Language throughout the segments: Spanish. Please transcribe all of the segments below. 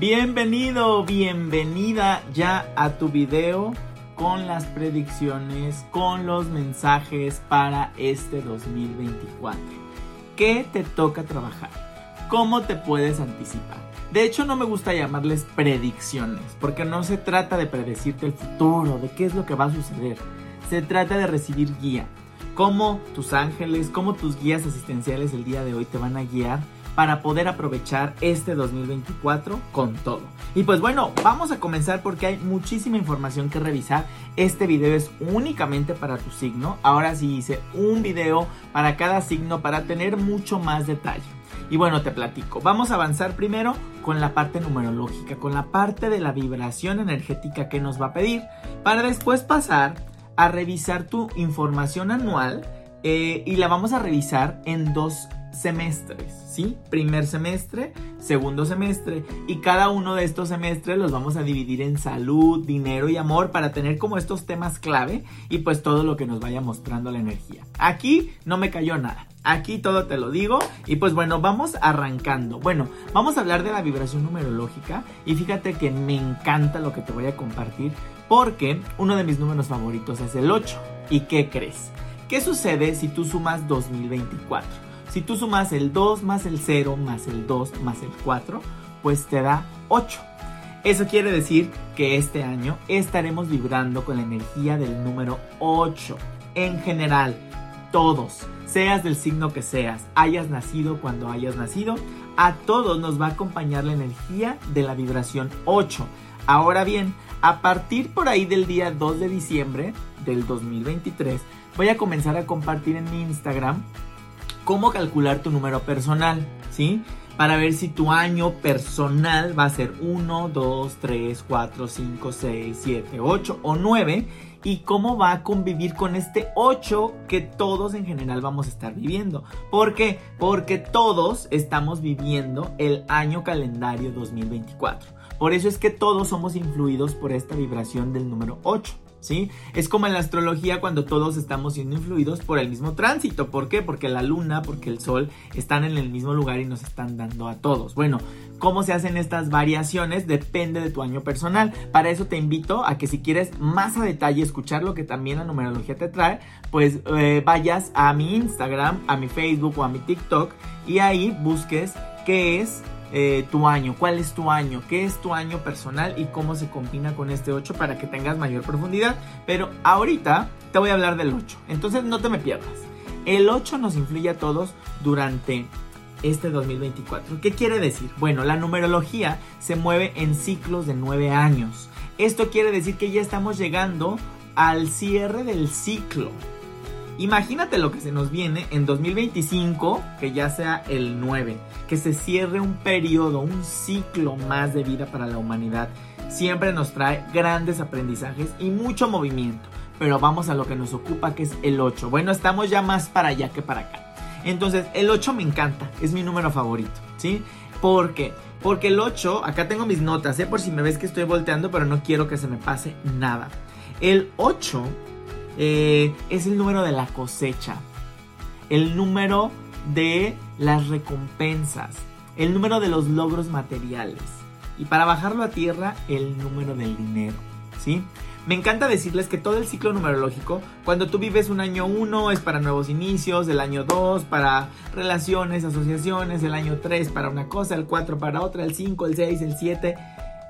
Bienvenido, bienvenida ya a tu video con las predicciones, con los mensajes para este 2024. ¿Qué te toca trabajar? ¿Cómo te puedes anticipar? De hecho, no me gusta llamarles predicciones, porque no se trata de predecirte el futuro, de qué es lo que va a suceder. Se trata de recibir guía. Cómo tus ángeles, cómo tus guías asistenciales el día de hoy te van a guiar para poder aprovechar este 2024 con todo. Y pues bueno, vamos a comenzar porque hay muchísima información que revisar. Este video es únicamente para tu signo. Ahora sí hice un video para cada signo para tener mucho más detalle. Y bueno, te platico. Vamos a avanzar primero con la parte numerológica, con la parte de la vibración energética que nos va a pedir, para después pasar a revisar tu información anual eh, y la vamos a revisar en dos semestres, ¿sí? Primer semestre, segundo semestre y cada uno de estos semestres los vamos a dividir en salud, dinero y amor para tener como estos temas clave y pues todo lo que nos vaya mostrando la energía. Aquí no me cayó nada. Aquí todo te lo digo y pues bueno, vamos arrancando. Bueno, vamos a hablar de la vibración numerológica y fíjate que me encanta lo que te voy a compartir porque uno de mis números favoritos es el 8. ¿Y qué crees? ¿Qué sucede si tú sumas 2024? Si tú sumas el 2 más el 0 más el 2 más el 4, pues te da 8. Eso quiere decir que este año estaremos vibrando con la energía del número 8. En general, todos, seas del signo que seas, hayas nacido cuando hayas nacido, a todos nos va a acompañar la energía de la vibración 8. Ahora bien, a partir por ahí del día 2 de diciembre del 2023, voy a comenzar a compartir en mi Instagram cómo calcular tu número personal, ¿sí? Para ver si tu año personal va a ser 1, 2, 3, 4, 5, 6, 7, 8 o 9 y cómo va a convivir con este 8 que todos en general vamos a estar viviendo. ¿Por qué? Porque todos estamos viviendo el año calendario 2024. Por eso es que todos somos influidos por esta vibración del número 8. ¿Sí? Es como en la astrología cuando todos estamos siendo influidos por el mismo tránsito. ¿Por qué? Porque la luna, porque el sol están en el mismo lugar y nos están dando a todos. Bueno, cómo se hacen estas variaciones depende de tu año personal. Para eso te invito a que si quieres más a detalle escuchar lo que también la numerología te trae, pues eh, vayas a mi Instagram, a mi Facebook o a mi TikTok y ahí busques qué es eh, tu año, cuál es tu año, qué es tu año personal y cómo se combina con este 8 para que tengas mayor profundidad. Pero ahorita te voy a hablar del 8, entonces no te me pierdas. El 8 nos influye a todos durante este 2024. ¿Qué quiere decir? Bueno, la numerología se mueve en ciclos de 9 años. Esto quiere decir que ya estamos llegando al cierre del ciclo. Imagínate lo que se nos viene en 2025, que ya sea el 9, que se cierre un periodo, un ciclo más de vida para la humanidad. Siempre nos trae grandes aprendizajes y mucho movimiento. Pero vamos a lo que nos ocupa, que es el 8. Bueno, estamos ya más para allá que para acá. Entonces, el 8 me encanta, es mi número favorito, ¿sí? ¿Por qué? Porque el 8, acá tengo mis notas, ¿eh? Por si me ves que estoy volteando, pero no quiero que se me pase nada. El 8 eh, es el número de la cosecha, el número de las recompensas, el número de los logros materiales. Y para bajarlo a tierra, el número del dinero, ¿sí? Me encanta decirles que todo el ciclo numerológico, cuando tú vives un año 1 es para nuevos inicios, el año 2 para relaciones, asociaciones, el año 3 para una cosa, el 4 para otra, el 5, el 6, el 7.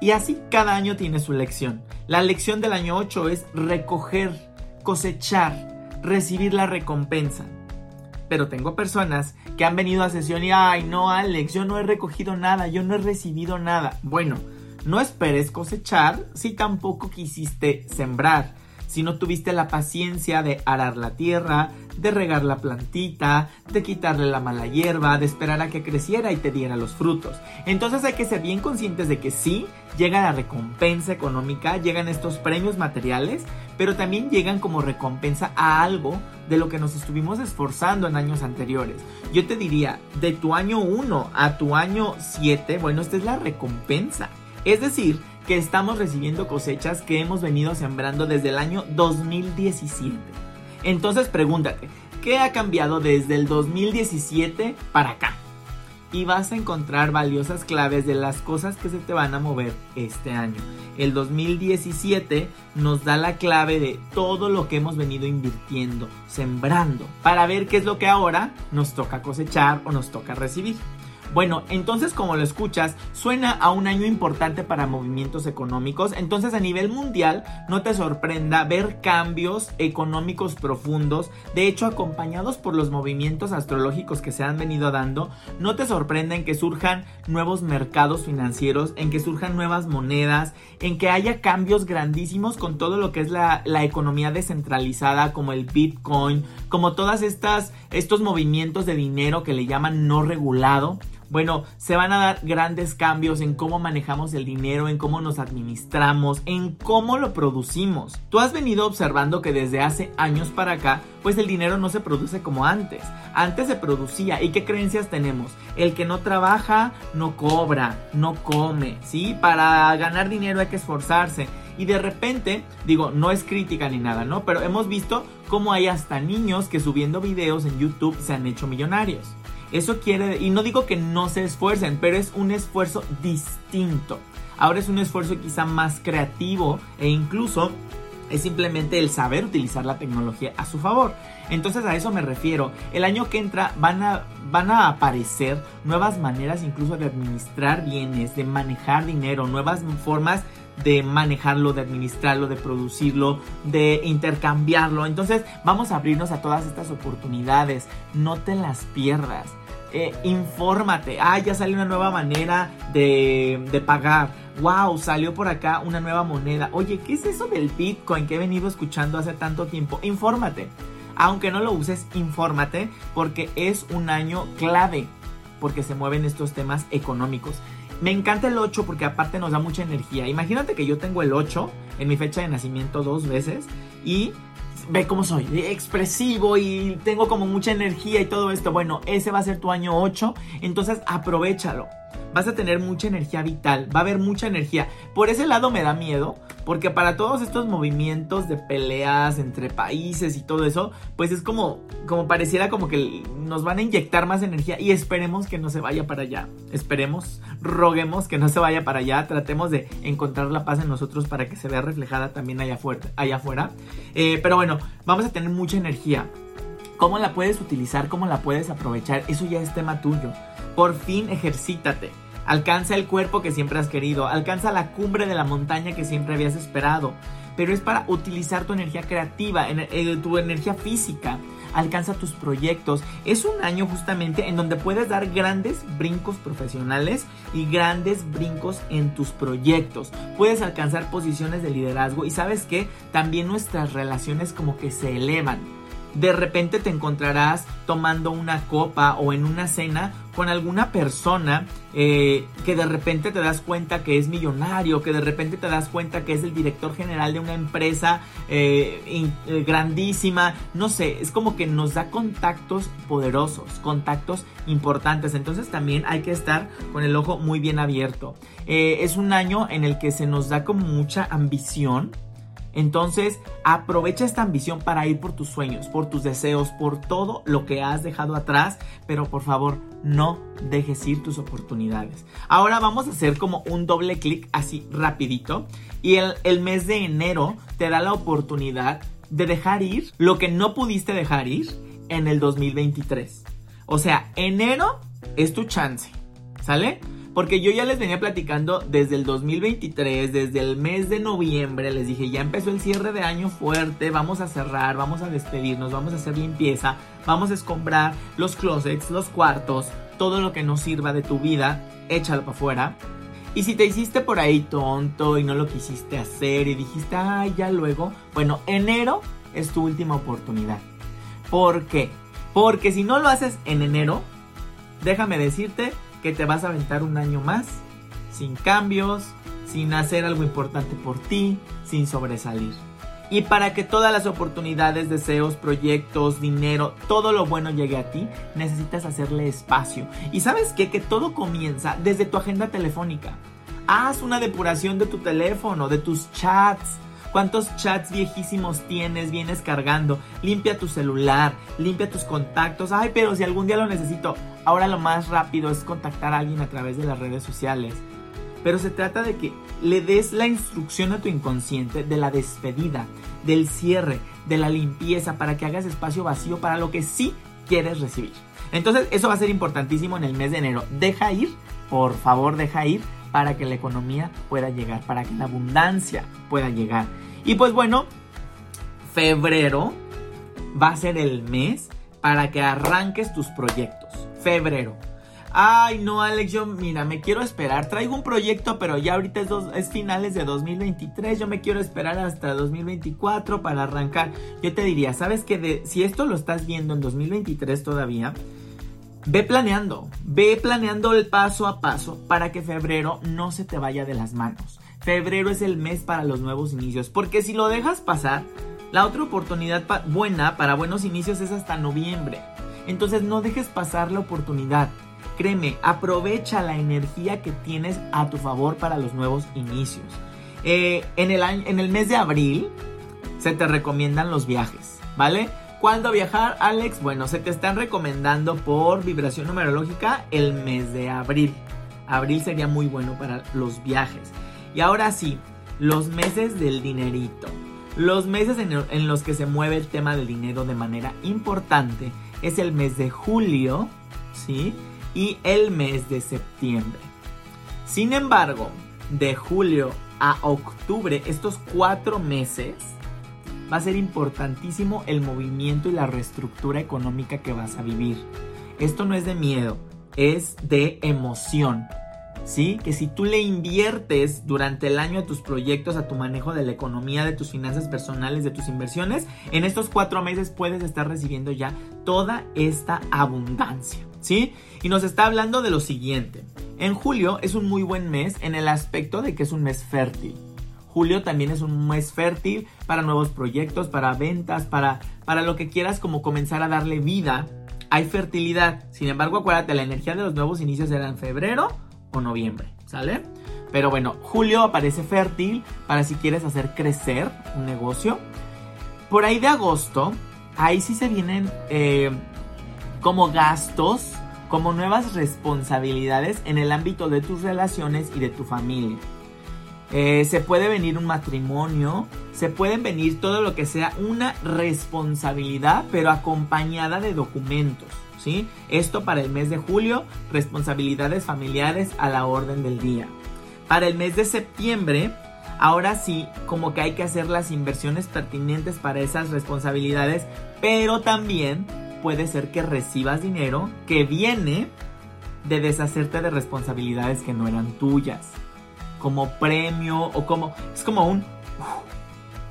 Y así cada año tiene su lección. La lección del año 8 es recoger cosechar, recibir la recompensa. Pero tengo personas que han venido a sesión y, ay, no, Alex, yo no he recogido nada, yo no he recibido nada. Bueno, no esperes cosechar si tampoco quisiste sembrar si no tuviste la paciencia de arar la tierra, de regar la plantita, de quitarle la mala hierba, de esperar a que creciera y te diera los frutos. Entonces hay que ser bien conscientes de que sí, llega la recompensa económica, llegan estos premios materiales, pero también llegan como recompensa a algo de lo que nos estuvimos esforzando en años anteriores. Yo te diría, de tu año 1 a tu año 7, bueno, esta es la recompensa. Es decir, que estamos recibiendo cosechas que hemos venido sembrando desde el año 2017. Entonces pregúntate, ¿qué ha cambiado desde el 2017 para acá? Y vas a encontrar valiosas claves de las cosas que se te van a mover este año. El 2017 nos da la clave de todo lo que hemos venido invirtiendo, sembrando, para ver qué es lo que ahora nos toca cosechar o nos toca recibir. Bueno, entonces como lo escuchas, suena a un año importante para movimientos económicos. Entonces a nivel mundial, no te sorprenda ver cambios económicos profundos. De hecho, acompañados por los movimientos astrológicos que se han venido dando, no te sorprenda en que surjan nuevos mercados financieros, en que surjan nuevas monedas, en que haya cambios grandísimos con todo lo que es la, la economía descentralizada, como el Bitcoin, como todas estas, estos movimientos de dinero que le llaman no regulado. Bueno, se van a dar grandes cambios en cómo manejamos el dinero, en cómo nos administramos, en cómo lo producimos. Tú has venido observando que desde hace años para acá, pues el dinero no se produce como antes. Antes se producía. ¿Y qué creencias tenemos? El que no trabaja no cobra, no come, ¿sí? Para ganar dinero hay que esforzarse. Y de repente, digo, no es crítica ni nada, ¿no? Pero hemos visto cómo hay hasta niños que subiendo videos en YouTube se han hecho millonarios. Eso quiere, y no digo que no se esfuercen, pero es un esfuerzo distinto. Ahora es un esfuerzo quizá más creativo e incluso es simplemente el saber utilizar la tecnología a su favor. Entonces a eso me refiero. El año que entra van a, van a aparecer nuevas maneras incluso de administrar bienes, de manejar dinero, nuevas formas de manejarlo, de administrarlo, de producirlo, de intercambiarlo. Entonces vamos a abrirnos a todas estas oportunidades. No te las pierdas. Eh, infórmate. Ah, ya sale una nueva manera de, de pagar. Wow, salió por acá una nueva moneda. Oye, ¿qué es eso del Bitcoin que he venido escuchando hace tanto tiempo? Infórmate. Aunque no lo uses, infórmate porque es un año clave porque se mueven estos temas económicos. Me encanta el 8 porque aparte nos da mucha energía. Imagínate que yo tengo el 8 en mi fecha de nacimiento dos veces y ve cómo soy, expresivo y tengo como mucha energía y todo esto. Bueno, ese va a ser tu año 8, entonces aprovechalo. Vas a tener mucha energía vital, va a haber mucha energía. Por ese lado me da miedo, porque para todos estos movimientos de peleas entre países y todo eso, pues es como, como pareciera como que nos van a inyectar más energía y esperemos que no se vaya para allá. Esperemos, roguemos que no se vaya para allá. Tratemos de encontrar la paz en nosotros para que se vea reflejada también allá afuera. Eh, pero bueno, vamos a tener mucha energía. ¿Cómo la puedes utilizar? ¿Cómo la puedes aprovechar? Eso ya es tema tuyo. Por fin ejercítate. Alcanza el cuerpo que siempre has querido. Alcanza la cumbre de la montaña que siempre habías esperado. Pero es para utilizar tu energía creativa, eh, tu energía física. Alcanza tus proyectos. Es un año justamente en donde puedes dar grandes brincos profesionales y grandes brincos en tus proyectos. Puedes alcanzar posiciones de liderazgo y sabes que también nuestras relaciones como que se elevan de repente te encontrarás tomando una copa o en una cena con alguna persona eh, que de repente te das cuenta que es millonario, que de repente te das cuenta que es el director general de una empresa eh, eh, grandísima, no sé, es como que nos da contactos poderosos, contactos importantes, entonces también hay que estar con el ojo muy bien abierto. es un año en el que se nos da como mucha ambición, entonces, aprovecha esta ambición para ir por tus sueños, por tus deseos, por todo lo que has dejado atrás, pero por favor, no dejes ir tus oportunidades. Ahora vamos a hacer como un doble clic así rapidito y el, el mes de enero te da la oportunidad de dejar ir lo que no pudiste dejar ir en el 2023. O sea, enero es tu chance, ¿sale? Porque yo ya les venía platicando desde el 2023, desde el mes de noviembre, les dije, ya empezó el cierre de año fuerte, vamos a cerrar, vamos a despedirnos, vamos a hacer limpieza, vamos a escombrar los closets, los cuartos, todo lo que no sirva de tu vida, échalo para afuera. Y si te hiciste por ahí tonto y no lo quisiste hacer y dijiste, ay, ya luego, bueno, enero es tu última oportunidad. ¿Por qué? Porque si no lo haces en enero, déjame decirte que te vas a aventar un año más sin cambios, sin hacer algo importante por ti, sin sobresalir. Y para que todas las oportunidades, deseos, proyectos, dinero, todo lo bueno llegue a ti, necesitas hacerle espacio. Y sabes qué? Que todo comienza desde tu agenda telefónica. Haz una depuración de tu teléfono, de tus chats. ¿Cuántos chats viejísimos tienes, vienes cargando? Limpia tu celular, limpia tus contactos. Ay, pero si algún día lo necesito. Ahora lo más rápido es contactar a alguien a través de las redes sociales. Pero se trata de que le des la instrucción a tu inconsciente de la despedida, del cierre, de la limpieza, para que hagas espacio vacío para lo que sí quieres recibir. Entonces, eso va a ser importantísimo en el mes de enero. Deja ir, por favor, deja ir para que la economía pueda llegar, para que la abundancia pueda llegar. Y pues bueno, febrero va a ser el mes para que arranques tus proyectos. Febrero. Ay, no, Alex, yo, mira, me quiero esperar. Traigo un proyecto, pero ya ahorita es, es, finales de 2023. Yo me quiero esperar hasta 2024 para arrancar. Yo te diría, ¿sabes qué? si esto lo estás viendo en 2023 todavía, Ve planeando, ve planeando el paso a paso para que febrero no se te vaya de las manos. Febrero es el mes para los nuevos inicios, porque si lo dejas pasar, la otra oportunidad buena para buenos inicios es hasta noviembre. Entonces no dejes pasar la oportunidad. Créeme, aprovecha la energía que tienes a tu favor para los nuevos inicios. Eh, en, el en el mes de abril se te recomiendan los viajes, ¿vale? ¿Cuándo viajar, Alex? Bueno, se te están recomendando por vibración numerológica el mes de abril. Abril sería muy bueno para los viajes. Y ahora sí, los meses del dinerito. Los meses en, los que se mueve el tema del dinero de manera importante es el mes de julio, ¿sí? Y el mes de septiembre. Sin embargo, de julio a octubre, estos cuatro meses, va a ser importantísimo el movimiento y la reestructura económica que vas a vivir. Esto no es de miedo, es de emoción. ¿Sí? Que si tú le inviertes durante el año a tus proyectos, a tu manejo de la economía, de tus finanzas personales, de tus inversiones, en estos cuatro meses puedes estar recibiendo ya toda esta abundancia. ¿Sí? Y nos está hablando de lo siguiente. En julio es un muy buen mes en el aspecto de que es un mes fértil. Julio también es un mes fértil para nuevos proyectos, para ventas, para, para lo que quieras como comenzar a darle vida. Hay fertilidad. Sin embargo, acuérdate, la energía de los nuevos inicios será en febrero o noviembre, ¿sale? Pero bueno, julio aparece fértil para si quieres hacer crecer un negocio. Por ahí de agosto, ahí sí se vienen eh, como gastos, como nuevas responsabilidades en el ámbito de tus relaciones y de tu familia. Eh, se puede venir un matrimonio, se pueden venir todo lo que sea una responsabilidad, pero acompañada de documentos. ¿sí? Esto para el mes de julio, responsabilidades familiares a la orden del día. Para el mes de septiembre, ahora sí, como que hay que hacer las inversiones pertinentes para esas responsabilidades, pero también puede ser que recibas dinero que viene de deshacerte de responsabilidades que no eran tuyas como premio o como... Es como un...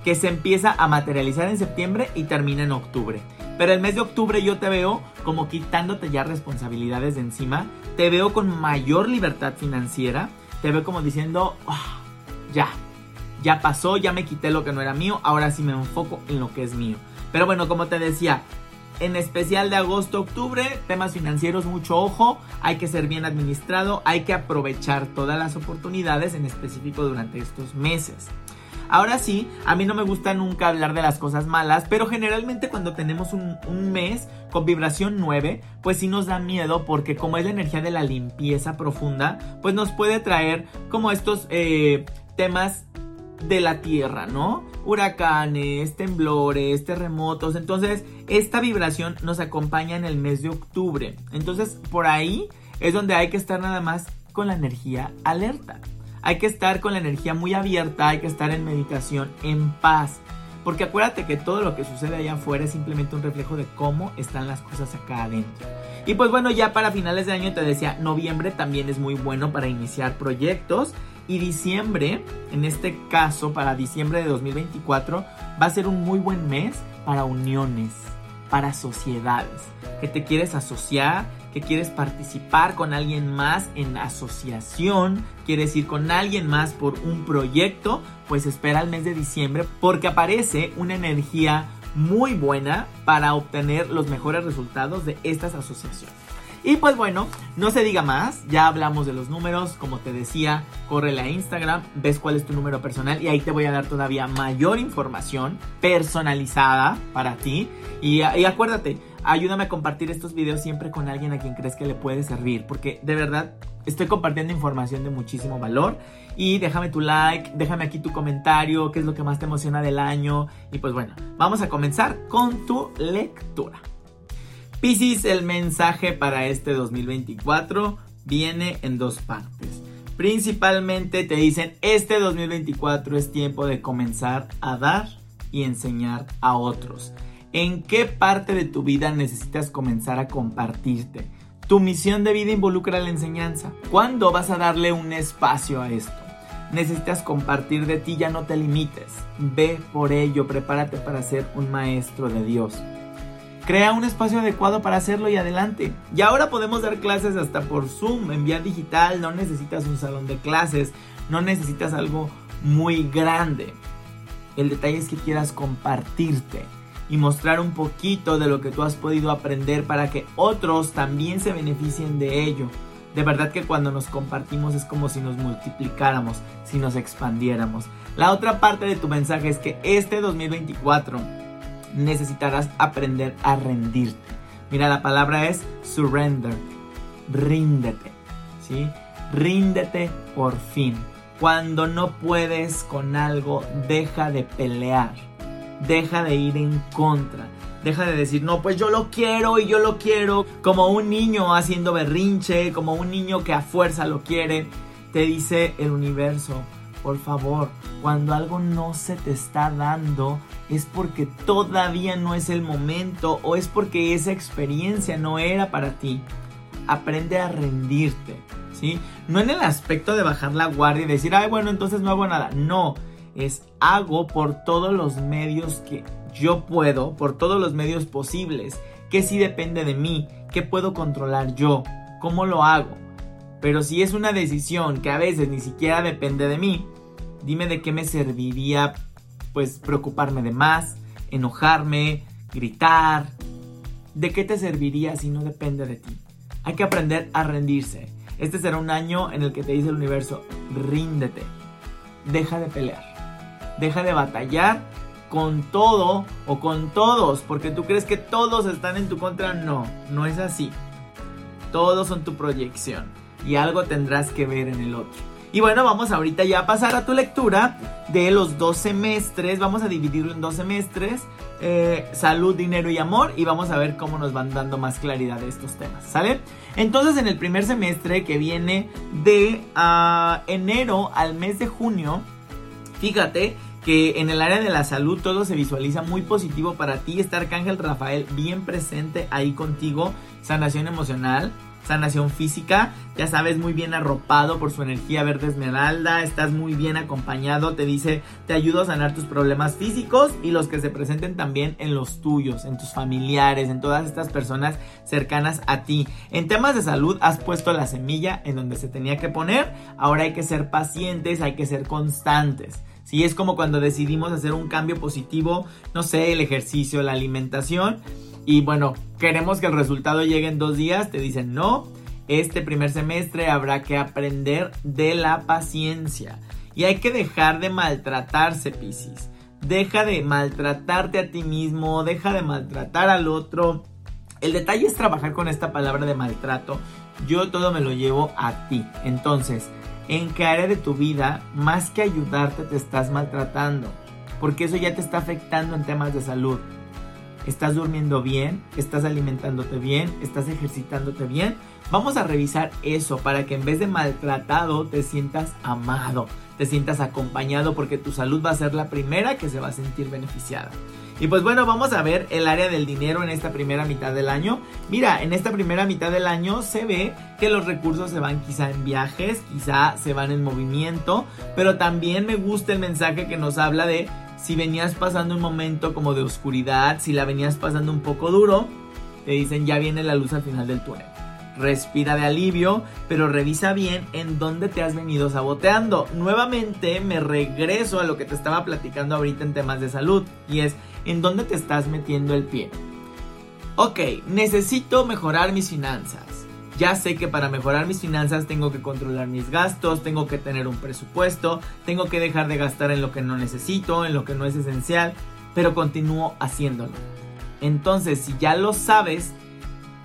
que se empieza a materializar en septiembre y termina en octubre. Pero el mes de octubre yo te veo como quitándote ya responsabilidades de encima. Te veo con mayor libertad financiera. Te veo como diciendo, ah, ya, ya pasó, ya me quité lo que no era mío. Ahora sí me enfoco en lo que es mío. Pero bueno, como te decía, en especial de agosto octubre, temas financieros, mucho ojo, hay que ser bien administrado, hay que aprovechar todas las oportunidades, en específico durante estos meses. Ahora sí, a mí no me gusta nunca hablar de las cosas malas, pero generalmente cuando tenemos un, mes con vibración 9, pues sí nos da miedo porque como es la energía de la limpieza profunda, pues nos puede traer como estos eh, temas de la tierra, ¿no? Huracanes, temblores, terremotos. Entonces, esta vibración nos acompaña en el mes de octubre. Entonces, por ahí es donde hay que estar nada más con la energía alerta. Hay que estar con la energía muy abierta, hay que estar en meditación, en paz. Porque acuérdate que todo lo que sucede allá afuera es simplemente un reflejo de cómo están las cosas acá adentro. Y pues bueno, ya para finales de año te decía, noviembre también es muy bueno para iniciar proyectos. Y diciembre, en este caso, para diciembre de 2024, va a ser un muy buen mes para uniones, para sociedades. Que te quieres asociar, que quieres participar con alguien más en asociación, quieres ir con alguien más por un proyecto, pues espera el mes de diciembre porque aparece una energía muy buena para obtener los mejores resultados de estas asociaciones. Y pues bueno, no se diga más, ya hablamos de los números, como te decía, córrele a Instagram, ves cuál es tu número personal y ahí te voy a dar todavía mayor información personalizada para ti. Y, y acuérdate, ayúdame a compartir estos videos siempre con alguien a quien crees que le puede servir, porque de verdad estoy compartiendo información de muchísimo valor. Y déjame tu like, déjame aquí tu comentario, qué es lo que más te emociona del año. Y pues bueno, vamos a comenzar con tu lectura. Piscis, el mensaje para este 2024 viene en dos partes. Principalmente te dicen, este 2024 es tiempo de comenzar a dar y enseñar a otros. ¿En qué parte de tu vida necesitas comenzar a compartirte? Tu misión de vida involucra la enseñanza. ¿Cuándo vas a darle un espacio a esto? Necesitas compartir de ti, ya no te limites. Ve por ello, prepárate para ser un maestro de Dios. Crea un espacio adecuado para hacerlo y adelante. Y ahora podemos dar clases hasta por Zoom, en vía digital, no necesitas un salón de clases, no necesitas algo muy grande. El detalle es que quieras compartirte y mostrar un poquito de lo que tú has podido aprender para que otros también se beneficien de ello. De verdad que cuando nos compartimos es como si nos multiplicáramos, si nos expandiéramos. La otra parte de tu mensaje es que este 2024 necesitarás aprender a rendirte. Mira, la palabra es surrender. Ríndete. ¿Sí? Ríndete por fin. Cuando no puedes con algo, deja de pelear. Deja de ir en contra. Deja de decir, no, pues yo lo quiero y yo lo quiero. Como un niño haciendo berrinche, como un niño que a fuerza lo quiere. Te dice el universo, por favor, cuando algo no se te está dando, es porque todavía no es el momento o es porque esa experiencia no era para ti. Aprende a rendirte, ¿sí? No en el aspecto de bajar la guardia y decir, ay, bueno, entonces no hago nada. No, es hago por todos los medios que yo puedo, por todos los medios posibles, que sí depende de mí, que puedo controlar yo, cómo lo hago. Pero si es una decisión que a veces ni siquiera depende de mí, dime de qué me serviría pues preocuparme de más, enojarme, gritar. ¿De qué te serviría si no depende de ti? Hay que aprender a rendirse. Este será un año en el que te dice el universo, ríndete. Deja de pelear. Deja de batallar con todo o con todos, porque tú crees que todos están en tu contra. No, no es así. Todos son tu proyección y algo tendrás que ver en el otro. Y bueno, vamos ahorita ya a pasar a tu lectura de los dos semestres. Vamos a dividirlo en dos semestres. Eh, salud, dinero y amor. Y vamos a ver cómo nos van dando más claridad de estos temas. ¿Sale? Entonces en el primer semestre que viene de ah, enero al mes de junio. Fíjate que en el área de la salud todo se visualiza muy positivo para ti. Está Arcángel Rafael bien presente ahí contigo. Sanación emocional sanación física, ya sabes, muy bien arropado por su energía verde esmeralda, estás muy bien acompañado, te dice, te ayudo a sanar tus problemas físicos y los que se presenten también en los tuyos, en tus familiares, en todas estas personas cercanas a ti. En temas de salud has puesto la semilla en donde se tenía que poner, ahora hay que ser pacientes, hay que ser constantes. Si es como cuando decidimos hacer un cambio positivo, no sé, el ejercicio, la alimentación, y bueno, queremos que el resultado llegue en dos días, te dicen no, este primer semestre habrá que aprender de la paciencia. Y hay que dejar de maltratarse, Piscis. Deja de maltratarte a ti mismo, deja de maltratar al otro. El detalle es trabajar con esta palabra de maltrato. Yo todo me lo llevo a ti. Entonces, ¿en qué área de tu vida, más que ayudarte, te estás maltratando? Porque eso ya te está afectando en temas de salud estás durmiendo bien, estás alimentándote bien, estás ejercitándote bien. Vamos a revisar eso para que en vez de maltratado te sientas amado, te sientas acompañado porque tu salud va a ser la primera que se va a sentir beneficiada. Y pues bueno, vamos a ver el área del dinero en esta primera mitad del año. Mira, en esta primera mitad del año se ve que los recursos se van quizá en viajes, quizá se van en movimiento, pero también me gusta el mensaje que nos habla de si venías pasando un momento como de oscuridad, si la venías pasando un poco duro, te dicen ya viene la luz al final del túnel. Respira de alivio, pero revisa bien en dónde te has venido saboteando. Nuevamente me regreso a lo que te estaba platicando ahorita en temas de salud y es en dónde te estás metiendo el pie. ok, necesito mejorar mis finanzas. Ya sé que para mejorar mis finanzas tengo que controlar mis gastos, tengo que tener un presupuesto, tengo que dejar de gastar en lo que no necesito, en lo que no es esencial, pero continúo haciéndolo. Entonces, si ya lo sabes,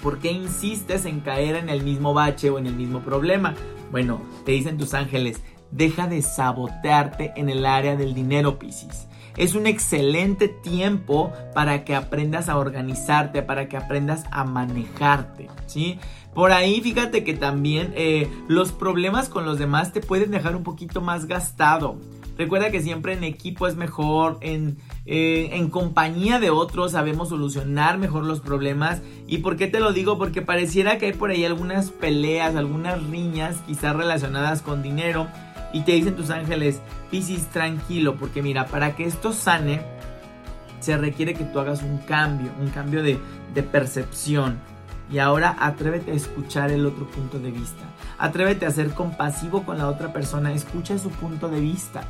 ¿por qué insistes en caer en el mismo bache o en el mismo problema? Bueno, te dicen tus ángeles, deja de sabotearte en el área del dinero, Piscis. Es un excelente tiempo para que aprendas a organizarte, para que aprendas a manejarte, ¿sí? Por ahí, fíjate que también eh, los problemas con los demás te pueden dejar un poquito más gastado. Recuerda que siempre en equipo es mejor, en, eh, en compañía de otros sabemos solucionar mejor los problemas. ¿Y por qué te lo digo? Porque pareciera que hay por ahí algunas peleas, algunas riñas quizás relacionadas con dinero. Y te dicen tus ángeles, Piscis, tranquilo, porque mira, para que esto sane, se requiere que tú hagas un cambio, un cambio de, de percepción. Y ahora atrévete a escuchar el otro punto de vista. Atrévete a ser compasivo con la otra persona. Escucha su punto de vista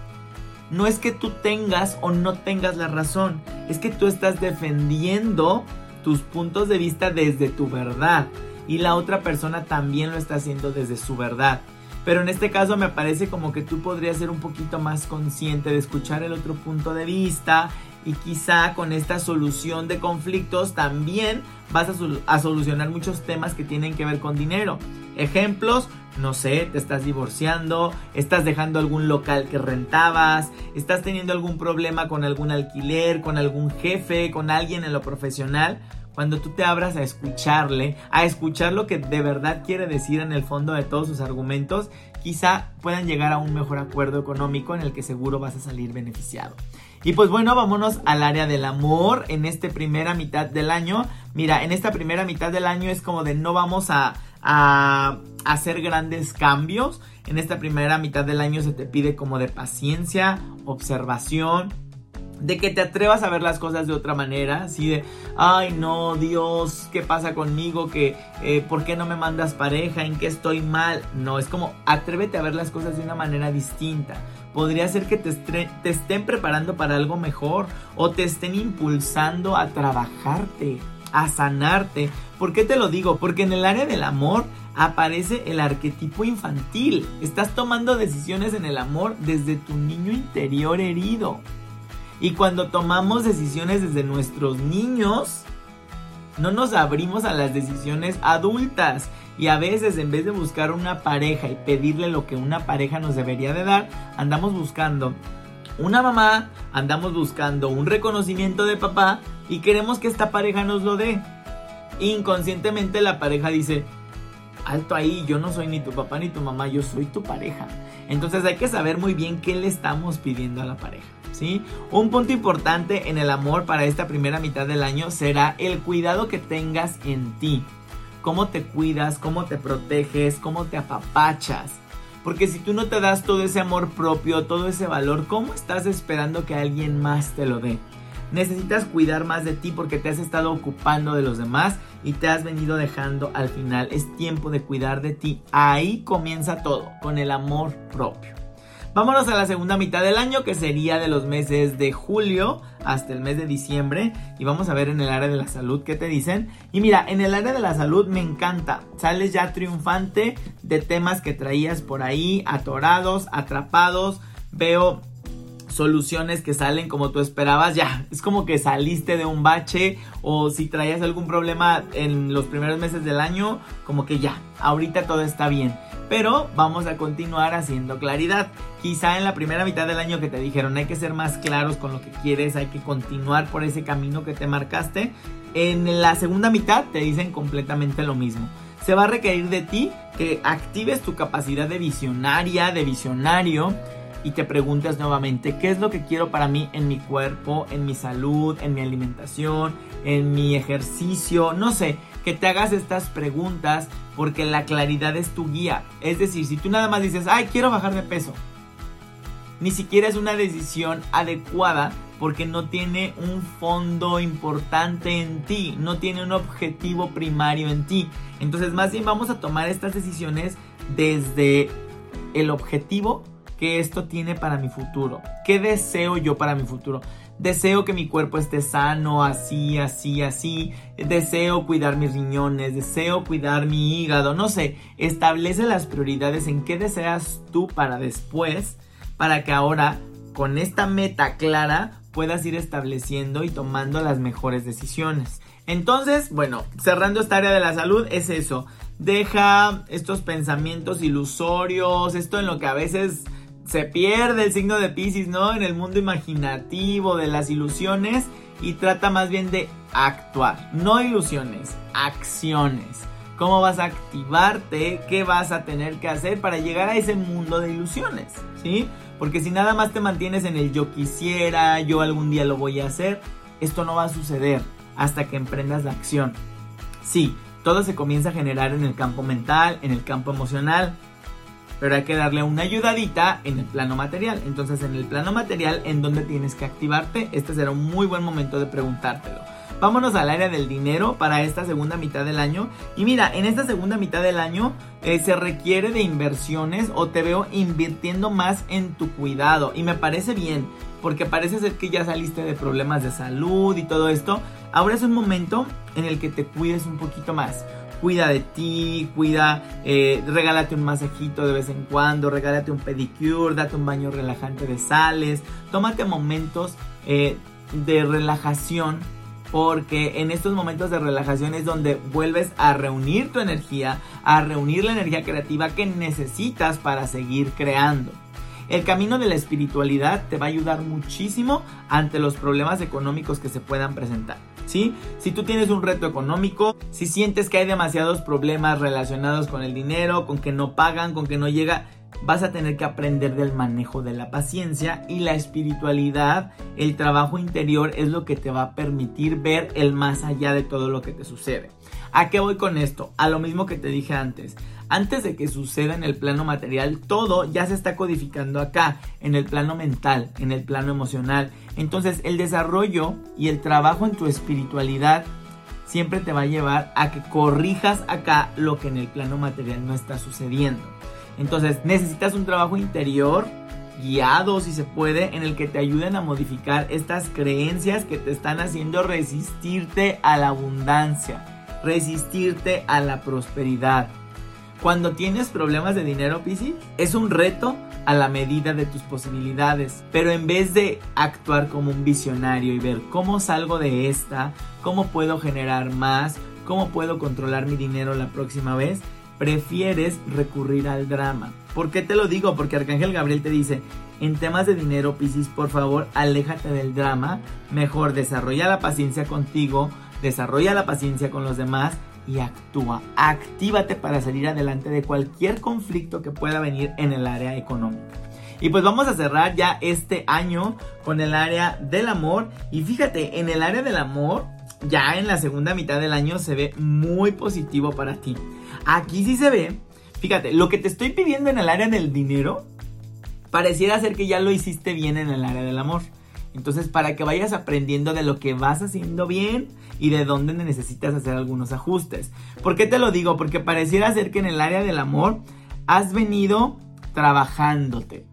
no es que tú tengas o no tengas la razón, es que tú estás defendiendo tus puntos de vista desde tu verdad y la otra persona también lo está haciendo desde su verdad. Pero en este caso me parece como que tú podrías ser un poquito más consciente de escuchar el otro punto de vista y quizá con esta solución de conflictos también vas a, solucionar muchos temas que tienen que ver con dinero. Ejemplos, no sé, te estás divorciando, estás dejando algún local que rentabas, estás teniendo algún problema con algún alquiler, con algún jefe, con alguien en lo profesional. Cuando tú te abras a escucharle, a escuchar lo que de verdad quiere decir en el fondo de todos sus argumentos, quizá puedan llegar a un mejor acuerdo económico en el que seguro vas a salir beneficiado. Y pues bueno, vámonos al área del amor en esta primera mitad del año. Mira, en esta primera mitad del año es como de no vamos a, a hacer grandes cambios. En esta primera mitad del año se te pide como de paciencia, observación, de que te atrevas a ver las cosas de otra manera, así de, ay no, Dios, ¿qué pasa conmigo? que eh, ¿Por qué no me mandas pareja? ¿En qué estoy mal? No, es como, atrévete a ver las cosas de una manera distinta. Podría ser que te, te estén preparando para algo mejor o te estén impulsando a trabajarte, a sanarte. ¿Por qué te lo digo? Porque en el área del amor aparece el arquetipo infantil. Estás tomando decisiones en el amor desde tu niño interior herido. Y cuando tomamos decisiones desde nuestros niños, no nos abrimos a las decisiones adultas. Y a veces en vez de buscar una pareja y pedirle lo que una pareja nos debería de dar, andamos buscando una mamá, andamos buscando un reconocimiento de papá y queremos que esta pareja nos lo dé. Inconscientemente la pareja dice, alto ahí, yo no soy ni tu papá ni tu mamá, yo soy tu pareja. Entonces hay que saber muy bien qué le estamos pidiendo a la pareja. Un punto importante en el amor para esta primera mitad del año será el cuidado que tengas en ti. Cómo te cuidas, cómo te proteges, cómo te apapachas. Porque si tú no te das todo ese amor propio, todo ese valor, ¿cómo estás esperando que alguien más te lo dé? Necesitas cuidar más de ti porque te has estado ocupando de los demás y te has venido dejando al final. Es tiempo de cuidar de ti. Ahí comienza todo, con el amor propio. Vámonos a la segunda mitad del año, que sería de los meses de julio hasta el mes de diciembre. Y vamos a ver en el área de la salud qué te dicen. Y mira, en el área de la salud me encanta. Sales ya triunfante de temas que traías por ahí, atorados, atrapados. Veo soluciones que salen como tú esperabas, ya, es como que saliste de un bache o si traías algún problema en los primeros meses del año, como que ya, ahorita todo está bien. Pero vamos a continuar haciendo claridad. Quizá en la primera mitad del año que te dijeron hay que ser más claros con lo que quieres, hay que continuar por ese camino que te marcaste. En la segunda mitad te dicen completamente lo mismo. Se va a requerir de ti que actives tu capacidad de visionaria, de visionario, y te preguntas nuevamente qué es lo que quiero para mí en mi cuerpo, en mi salud, en mi alimentación, en mi ejercicio, no sé, que te hagas estas preguntas porque la claridad es tu guía. Es decir, si tú nada más dices, ay, quiero bajar de peso, ni siquiera es una decisión adecuada porque no tiene un fondo importante en ti, no tiene un objetivo primario en ti. Entonces más bien vamos a tomar estas decisiones desde el objetivo que esto tiene para mi futuro. ¿Qué deseo yo para mi futuro? deseo que mi cuerpo esté sano, así, así, así, deseo cuidar mis riñones, deseo cuidar mi hígado, no sé, establece las prioridades en qué deseas tú para después, para que ahora con esta meta clara puedas ir estableciendo y tomando las mejores decisiones. Entonces, bueno, cerrando esta área de la salud es eso. Deja estos pensamientos ilusorios, esto en lo que a veces se pierde el signo de Pisces, ¿no? En el mundo imaginativo de las ilusiones y trata más bien de actuar, no ilusiones, acciones. ¿Cómo vas a activarte? ¿Qué vas a tener que hacer para llegar a ese mundo de ilusiones? ¿Sí? Porque si nada más te mantienes en el yo quisiera, yo algún día lo voy a hacer, esto no va a suceder hasta que emprendas la acción. Sí, todo se comienza a generar en el campo mental, en el campo emocional, pero hay que darle una ayudadita en el plano material. Entonces, en el plano material, ¿en dónde tienes que activarte? Este será un muy buen momento de preguntártelo. Vámonos al área del dinero para esta segunda mitad del año. Y mira, en esta segunda mitad del año eh, se requiere de inversiones o te veo invirtiendo más en tu cuidado. Y me parece bien, porque parece ser que ya saliste de problemas de salud y todo esto. Ahora es un momento en el que te cuides un poquito más cuida de ti, cuida, eh, regálate un masajito de vez en cuando, regálate un pedicure, date un baño relajante de sales, tómate momentos eh, de relajación porque en estos momentos de relajación es donde vuelves a reunir tu energía, a reunir la energía creativa que necesitas para seguir creando. El camino de la espiritualidad te va a ayudar muchísimo ante los problemas económicos que se puedan presentar. Si tú tienes un reto económico, si sientes que hay demasiados problemas relacionados con el dinero, con que no pagan, con que no llega, vas a tener que aprender del manejo de la paciencia y la espiritualidad, el trabajo interior es lo que te va a permitir ver el más allá de todo lo que te sucede. ¿A qué voy con esto? A lo mismo que te dije antes. Antes de que suceda en el plano material, todo ya se está codificando acá, en el plano mental, en el plano emocional. Entonces el desarrollo y el trabajo en tu espiritualidad siempre te va a llevar a que corrijas acá lo que en el plano material no está sucediendo. Entonces necesitas un trabajo interior guiado si se puede en el que te ayuden a modificar estas creencias que te están haciendo resistirte a la abundancia, resistirte a la prosperidad. Cuando tienes problemas de dinero, Piscis, es un reto a la medida de tus posibilidades. Pero en vez de actuar como un visionario y ver cómo salgo de esta, cómo puedo generar más, cómo puedo controlar mi dinero la próxima vez, prefieres recurrir al drama. ¿Por qué te lo digo? Porque Arcángel Gabriel te dice, en temas de dinero, Piscis, por favor, aléjate del drama, mejor desarrolla la paciencia contigo, desarrolla la paciencia con los demás y actúa. Actívate para salir adelante de cualquier conflicto que pueda venir en el área económica. Y pues vamos a cerrar ya este año con el área del amor. Y fíjate, en el área del amor, ya en la segunda mitad del año se ve muy positivo para ti. Aquí sí se ve, fíjate, lo que te estoy pidiendo en el área del dinero, pareciera ser que ya lo hiciste bien en el área del amor. Entonces, para que vayas aprendiendo de lo que vas haciendo bien y de dónde necesitas hacer algunos ajustes. ¿Por qué te lo digo? Porque pareciera ser que en el área del amor has venido trabajándote.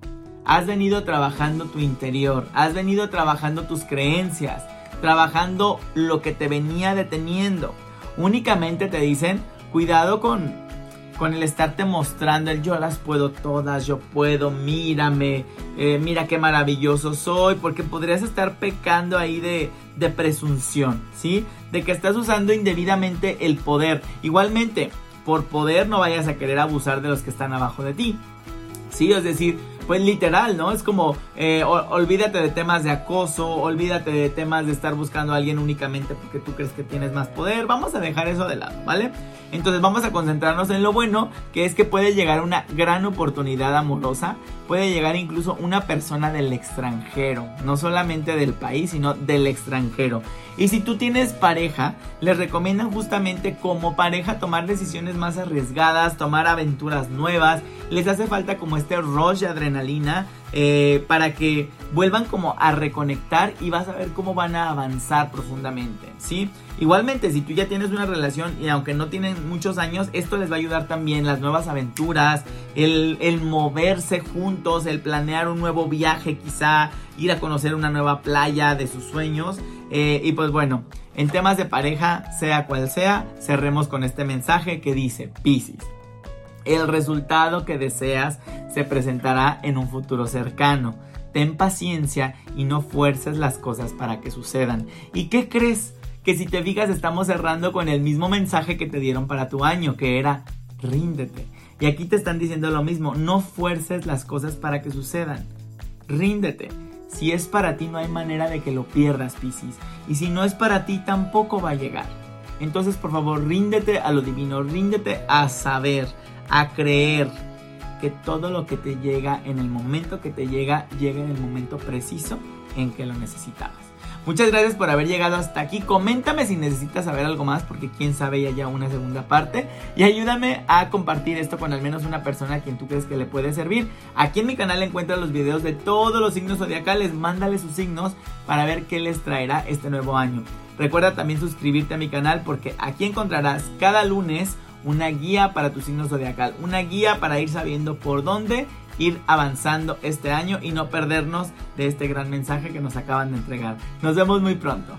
Has venido trabajando tu interior, has venido trabajando tus creencias, trabajando lo que te venía deteniendo. Únicamente te dicen, cuidado con con el estarte mostrando el yo las puedo todas, yo puedo, mírame, eh, mira qué maravilloso soy, porque podrías estar pecando ahí de, de presunción, ¿sí? De que estás usando indebidamente el poder. Igualmente, por poder no vayas a querer abusar de los que están abajo de ti. Sí, es decir, pues literal, ¿no? Es como, eh, olvídate de temas de acoso, olvídate de temas de estar buscando a alguien únicamente porque tú crees que tienes más poder. Vamos a dejar eso de lado, ¿vale? Entonces vamos a concentrarnos en lo bueno, que es que puede llegar una gran oportunidad amorosa, puede llegar incluso una persona del extranjero, no solamente del país, sino del extranjero. Y si tú tienes pareja, les recomiendan justamente como pareja tomar decisiones más arriesgadas, tomar aventuras nuevas, les hace falta como este rush de adrenalina eh, para que vuelvan como a reconectar y vas a ver cómo van a avanzar profundamente, ¿sí? Igualmente, si tú ya tienes una relación y aunque no tienen muchos años, esto les va a ayudar también las nuevas aventuras, el, el moverse juntos, el planear un nuevo viaje quizá, ir a conocer una nueva playa de sus sueños. Eh, y pues bueno, en temas de pareja, sea cual sea, cerremos con este mensaje que dice, Piscis. El resultado que deseas se presentará en un futuro cercano. Ten paciencia y no fuerces las cosas para que sucedan. ¿Y qué crees? Que si te fijas estamos cerrando con el mismo mensaje que te dieron para tu año, que era ríndete. Y aquí te están diciendo lo mismo, no fuerces las cosas para que sucedan. Ríndete. Si es para ti no hay manera de que lo pierdas, Piscis. Y si no es para ti tampoco va a llegar. Entonces, por favor, ríndete a lo divino, ríndete a saber, a creer que todo lo que te llega en el momento que te llega, llega en el momento preciso en que lo necesitabas. Muchas gracias por haber llegado hasta aquí. Coméntame si necesitas saber algo más, porque quién sabe ya haya una segunda parte. Y ayúdame a compartir esto con al menos una persona a quien tú crees que le puede servir. Aquí en mi canal encuentras los videos de todos los signos zodiacales. Mándale sus signos para ver qué les traerá este nuevo año. Recuerda también suscribirte a mi canal porque aquí encontrarás cada lunes una guía para tu signo zodiacal, una guía para ir sabiendo por dónde ir avanzando este año y no perdernos de este gran mensaje que nos acaban de entregar. Nos vemos muy pronto.